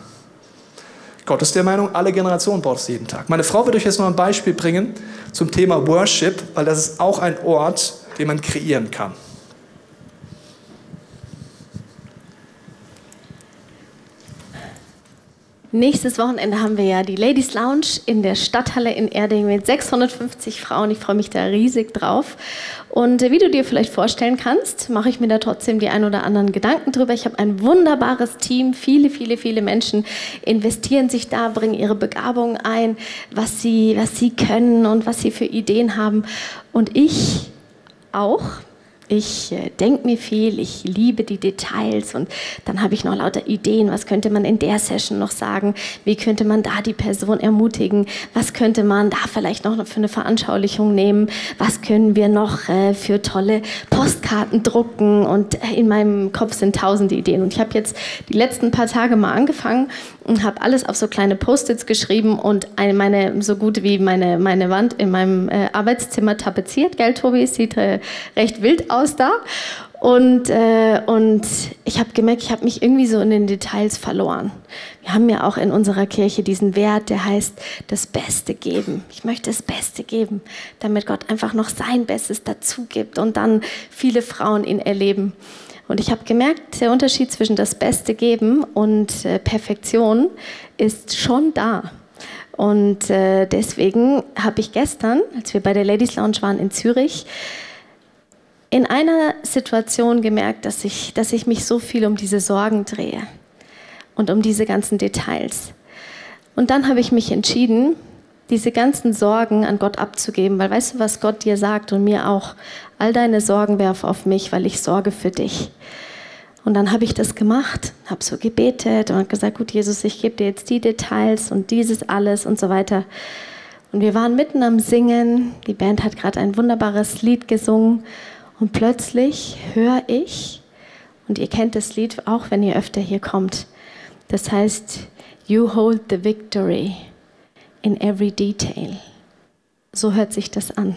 Gott ist der Meinung, alle Generationen braucht es jeden Tag. Meine Frau wird euch jetzt noch ein Beispiel bringen zum Thema Worship, weil das ist auch ein Ort, den man kreieren kann. Nächstes Wochenende haben wir ja die Ladies Lounge in der Stadthalle in Erding mit 650 Frauen. Ich freue mich da riesig drauf. Und wie du dir vielleicht vorstellen kannst, mache ich mir da trotzdem die ein oder anderen Gedanken drüber. Ich habe ein wunderbares Team. Viele, viele, viele Menschen investieren sich da, bringen ihre Begabungen ein, was sie, was sie können und was sie für Ideen haben. Und ich auch ich äh, denke mir viel, ich liebe die Details. Und dann habe ich noch lauter Ideen, was könnte man in der Session noch sagen, wie könnte man da die Person ermutigen, was könnte man da vielleicht noch für eine Veranschaulichung nehmen, was können wir noch äh, für tolle Postkarten drucken? Und äh, in meinem Kopf sind tausende Ideen. Und ich habe jetzt die letzten paar Tage mal angefangen und habe alles auf so kleine Post-its geschrieben und eine, meine so gut wie meine, meine Wand in meinem äh, Arbeitszimmer tapeziert, gell Tobi, sieht äh, recht wild aus da. Und, äh, und ich habe gemerkt, ich habe mich irgendwie so in den Details verloren. Wir haben ja auch in unserer Kirche diesen Wert, der heißt, das Beste geben. Ich möchte das Beste geben, damit Gott einfach noch sein Bestes dazu gibt und dann viele Frauen ihn erleben. Und ich habe gemerkt, der Unterschied zwischen das Beste geben und äh, Perfektion ist schon da. Und äh, deswegen habe ich gestern, als wir bei der Ladies Lounge waren in Zürich, in einer Situation gemerkt, dass ich, dass ich mich so viel um diese Sorgen drehe und um diese ganzen Details. Und dann habe ich mich entschieden, diese ganzen Sorgen an Gott abzugeben, weil weißt du, was Gott dir sagt und mir auch, all deine Sorgen werf auf mich, weil ich sorge für dich. Und dann habe ich das gemacht, habe so gebetet und gesagt, gut Jesus, ich gebe dir jetzt die Details und dieses alles und so weiter. Und wir waren mitten am Singen, die Band hat gerade ein wunderbares Lied gesungen und plötzlich höre ich, und ihr kennt das Lied auch, wenn ihr öfter hier kommt, das heißt, You hold the victory in every detail. So hört sich das an.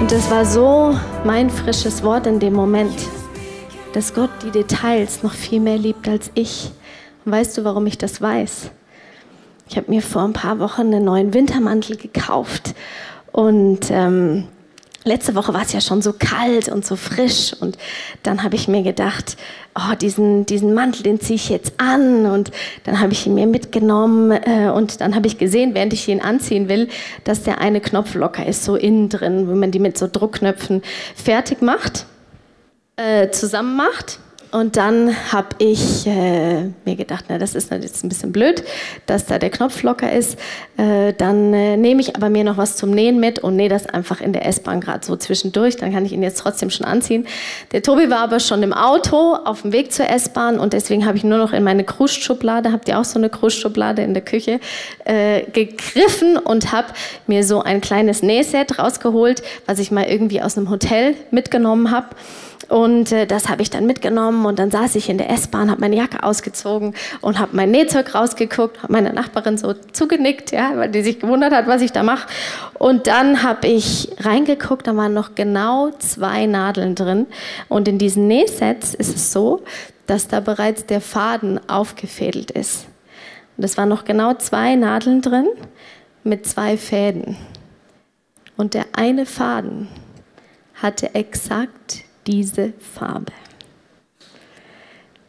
Und das war so mein frisches Wort in dem Moment, dass Gott die Details noch viel mehr liebt als ich. Und weißt du, warum ich das weiß? Ich habe mir vor ein paar Wochen einen neuen Wintermantel gekauft und ähm, letzte Woche war es ja schon so kalt und so frisch und dann habe ich mir gedacht, oh, diesen, diesen Mantel, den ziehe ich jetzt an und dann habe ich ihn mir mitgenommen äh, und dann habe ich gesehen, während ich ihn anziehen will, dass der eine Knopf locker ist, so innen drin, wenn man die mit so Druckknöpfen fertig macht, äh, zusammen macht und dann habe ich äh, mir gedacht, na, das ist jetzt ein bisschen blöd, dass da der Knopf locker ist. Äh, dann äh, nehme ich aber mir noch was zum Nähen mit und nähe das einfach in der S-Bahn gerade so zwischendurch. Dann kann ich ihn jetzt trotzdem schon anziehen. Der Tobi war aber schon im Auto auf dem Weg zur S-Bahn und deswegen habe ich nur noch in meine Krustschublade, habt ihr auch so eine Krustschublade in der Küche, äh, gegriffen und habe mir so ein kleines Nähset rausgeholt, was ich mal irgendwie aus einem Hotel mitgenommen habe. Und äh, das habe ich dann mitgenommen und dann saß ich in der S-Bahn, habe meine Jacke ausgezogen und habe mein Nähzeug rausgeguckt, habe meiner Nachbarin so zugenickt, ja, weil die sich gewundert hat, was ich da mache. Und dann habe ich reingeguckt, da waren noch genau zwei Nadeln drin. Und in diesen Nähsets ist es so, dass da bereits der Faden aufgefädelt ist. Und es waren noch genau zwei Nadeln drin mit zwei Fäden. Und der eine Faden hatte exakt diese Farbe.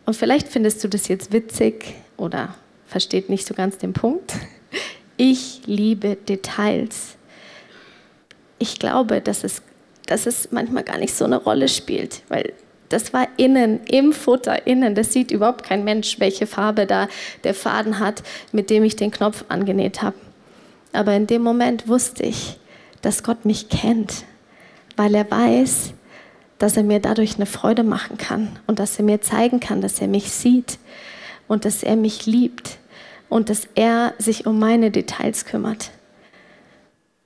Und vielleicht findest du das jetzt witzig oder versteht nicht so ganz den Punkt. Ich liebe Details. Ich glaube, dass es, dass es manchmal gar nicht so eine Rolle spielt, weil das war innen, im Futter, innen. Das sieht überhaupt kein Mensch, welche Farbe da der Faden hat, mit dem ich den Knopf angenäht habe. Aber in dem Moment wusste ich, dass Gott mich kennt, weil er weiß, dass er mir dadurch eine Freude machen kann und dass er mir zeigen kann, dass er mich sieht und dass er mich liebt und dass er sich um meine Details kümmert.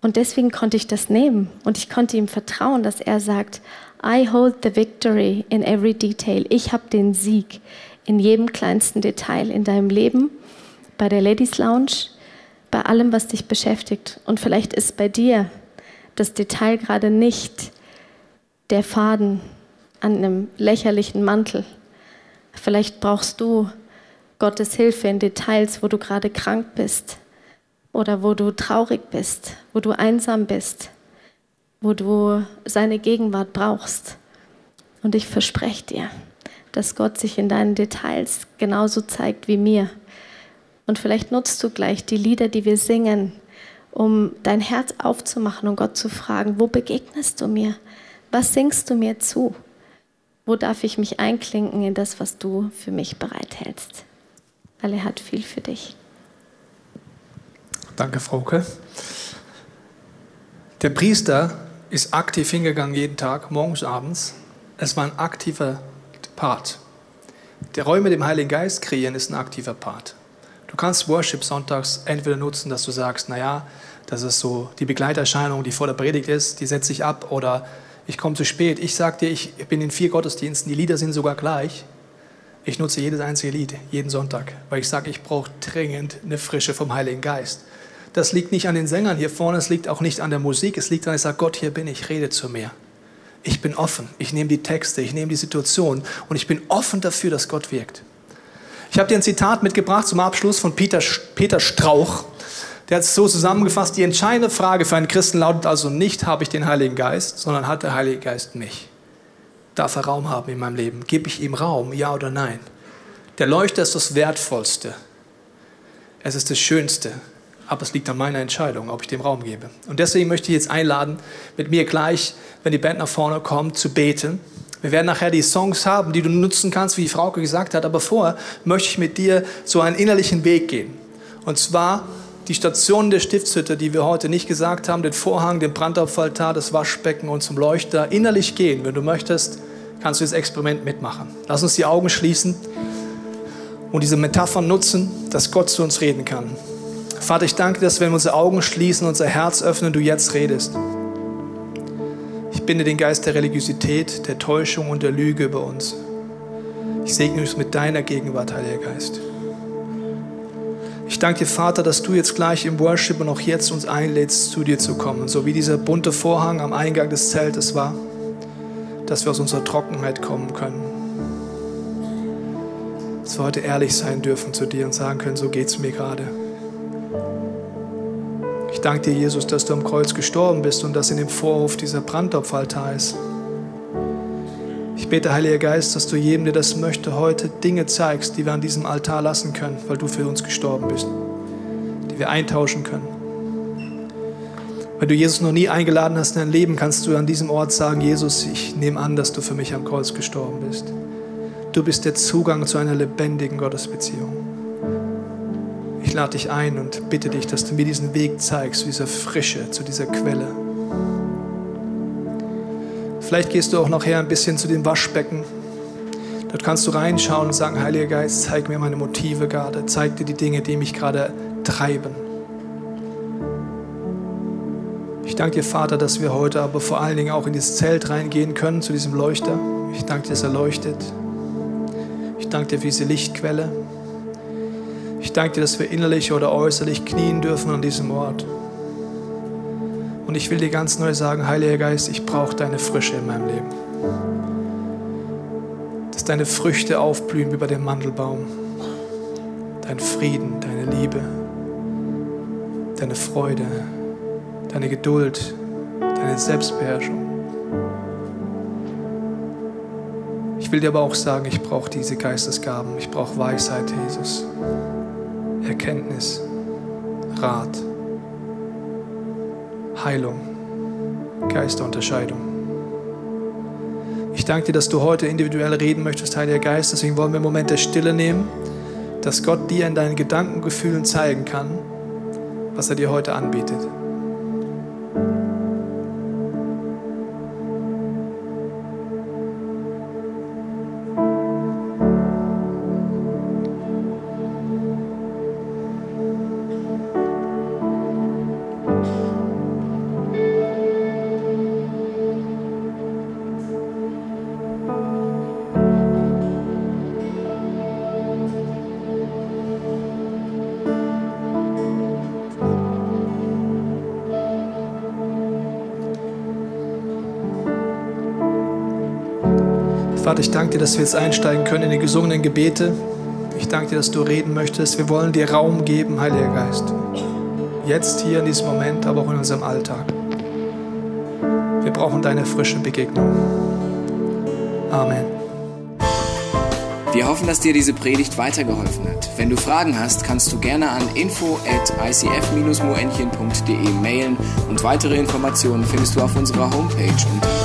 Und deswegen konnte ich das nehmen und ich konnte ihm vertrauen, dass er sagt, I hold the victory in every detail. Ich habe den Sieg in jedem kleinsten Detail in deinem Leben, bei der Ladies Lounge, bei allem, was dich beschäftigt. Und vielleicht ist bei dir das Detail gerade nicht der Faden an einem lächerlichen Mantel. Vielleicht brauchst du Gottes Hilfe in Details, wo du gerade krank bist oder wo du traurig bist, wo du einsam bist, wo du seine Gegenwart brauchst. Und ich verspreche dir, dass Gott sich in deinen Details genauso zeigt wie mir. Und vielleicht nutzt du gleich die Lieder, die wir singen, um dein Herz aufzumachen und Gott zu fragen, wo begegnest du mir? Was singst du mir zu? Wo darf ich mich einklinken in das, was du für mich bereithältst? Er hat viel für dich. Danke, Frauke. Der Priester ist aktiv hingegangen jeden Tag, morgens, abends. Es war ein aktiver Part. Der Räume dem Heiligen Geist kreieren ist ein aktiver Part. Du kannst Worship sonntags entweder nutzen, dass du sagst, naja, das ist so die Begleiterscheinung, die vor der Predigt ist, die setze ich ab oder ich komme zu spät. Ich sage dir, ich bin in vier Gottesdiensten, die Lieder sind sogar gleich. Ich nutze jedes einzige Lied, jeden Sonntag, weil ich sage, ich brauche dringend eine Frische vom Heiligen Geist. Das liegt nicht an den Sängern hier vorne, es liegt auch nicht an der Musik, es liegt daran, ich sage, Gott, hier bin ich, rede zu mir. Ich bin offen, ich nehme die Texte, ich nehme die Situation und ich bin offen dafür, dass Gott wirkt. Ich habe dir ein Zitat mitgebracht zum Abschluss von Peter, Peter Strauch. Der hat es so zusammengefasst, die entscheidende Frage für einen Christen lautet also nicht, habe ich den Heiligen Geist, sondern hat der Heilige Geist mich? Darf er Raum haben in meinem Leben? Gebe ich ihm Raum, ja oder nein? Der Leuchter ist das Wertvollste. Es ist das Schönste. Aber es liegt an meiner Entscheidung, ob ich dem Raum gebe. Und deswegen möchte ich jetzt einladen, mit mir gleich, wenn die Band nach vorne kommt, zu beten. Wir werden nachher die Songs haben, die du nutzen kannst, wie die Frauke gesagt hat. Aber vorher möchte ich mit dir so einen innerlichen Weg gehen. Und zwar die Stationen der Stiftshütte, die wir heute nicht gesagt haben, den Vorhang, den Brandopferaltar, das Waschbecken und zum Leuchter innerlich gehen. Wenn du möchtest, kannst du das Experiment mitmachen. Lass uns die Augen schließen und diese Metaphern nutzen, dass Gott zu uns reden kann. Vater, ich danke dir, dass wenn wir unsere Augen schließen, unser Herz öffnen, du jetzt redest. Ich binde den Geist der Religiosität, der Täuschung und der Lüge über uns. Ich segne uns mit deiner Gegenwart, Heiliger Geist. Ich danke dir, Vater, dass du jetzt gleich im Worship und auch jetzt uns einlädst, zu dir zu kommen, so wie dieser bunte Vorhang am Eingang des Zeltes war, dass wir aus unserer Trockenheit kommen können. Dass wir heute ehrlich sein dürfen zu dir und sagen können, so geht es mir gerade. Ich danke dir, Jesus, dass du am Kreuz gestorben bist und dass in dem Vorhof dieser Brandopferaltar ist. Ich bete, Heiliger Geist, dass du jedem, der das möchte, heute Dinge zeigst, die wir an diesem Altar lassen können, weil du für uns gestorben bist, die wir eintauschen können. Wenn du Jesus noch nie eingeladen hast in dein Leben, kannst du an diesem Ort sagen, Jesus, ich nehme an, dass du für mich am Kreuz gestorben bist. Du bist der Zugang zu einer lebendigen Gottesbeziehung ich lade dich ein und bitte dich, dass du mir diesen Weg zeigst, zu dieser Frische, zu dieser Quelle. Vielleicht gehst du auch nachher ein bisschen zu dem Waschbecken. Dort kannst du reinschauen und sagen, Heiliger Geist, zeig mir meine Motive gerade, zeig dir die Dinge, die mich gerade treiben. Ich danke dir, Vater, dass wir heute aber vor allen Dingen auch in dieses Zelt reingehen können, zu diesem Leuchter. Ich danke dir, dass er leuchtet. Ich danke dir für diese Lichtquelle. Ich danke dir, dass wir innerlich oder äußerlich knien dürfen an diesem Ort. Und ich will dir ganz neu sagen, Heiliger Geist, ich brauche deine Frische in meinem Leben. Dass deine Früchte aufblühen wie bei dem Mandelbaum. Dein Frieden, deine Liebe, deine Freude, deine Geduld, deine Selbstbeherrschung. Ich will dir aber auch sagen, ich brauche diese Geistesgaben. Ich brauche Weisheit, Jesus. Erkenntnis, Rat, Heilung, Geisterunterscheidung. Ich danke dir, dass du heute individuell reden möchtest, Heiliger Geist. Deswegen wollen wir einen Moment der Stille nehmen, dass Gott dir in deinen Gedankengefühlen zeigen kann, was er dir heute anbietet. Vater, ich danke dir, dass wir jetzt einsteigen können in die gesungenen Gebete. Ich danke dir, dass du reden möchtest. Wir wollen dir Raum geben, Heiliger Geist. Jetzt, hier in diesem Moment, aber auch in unserem Alltag. Wir brauchen deine frische Begegnung. Amen. Wir hoffen, dass dir diese Predigt weitergeholfen hat. Wenn du Fragen hast, kannst du gerne an info at icf-moenchen.de mailen und weitere Informationen findest du auf unserer Homepage unter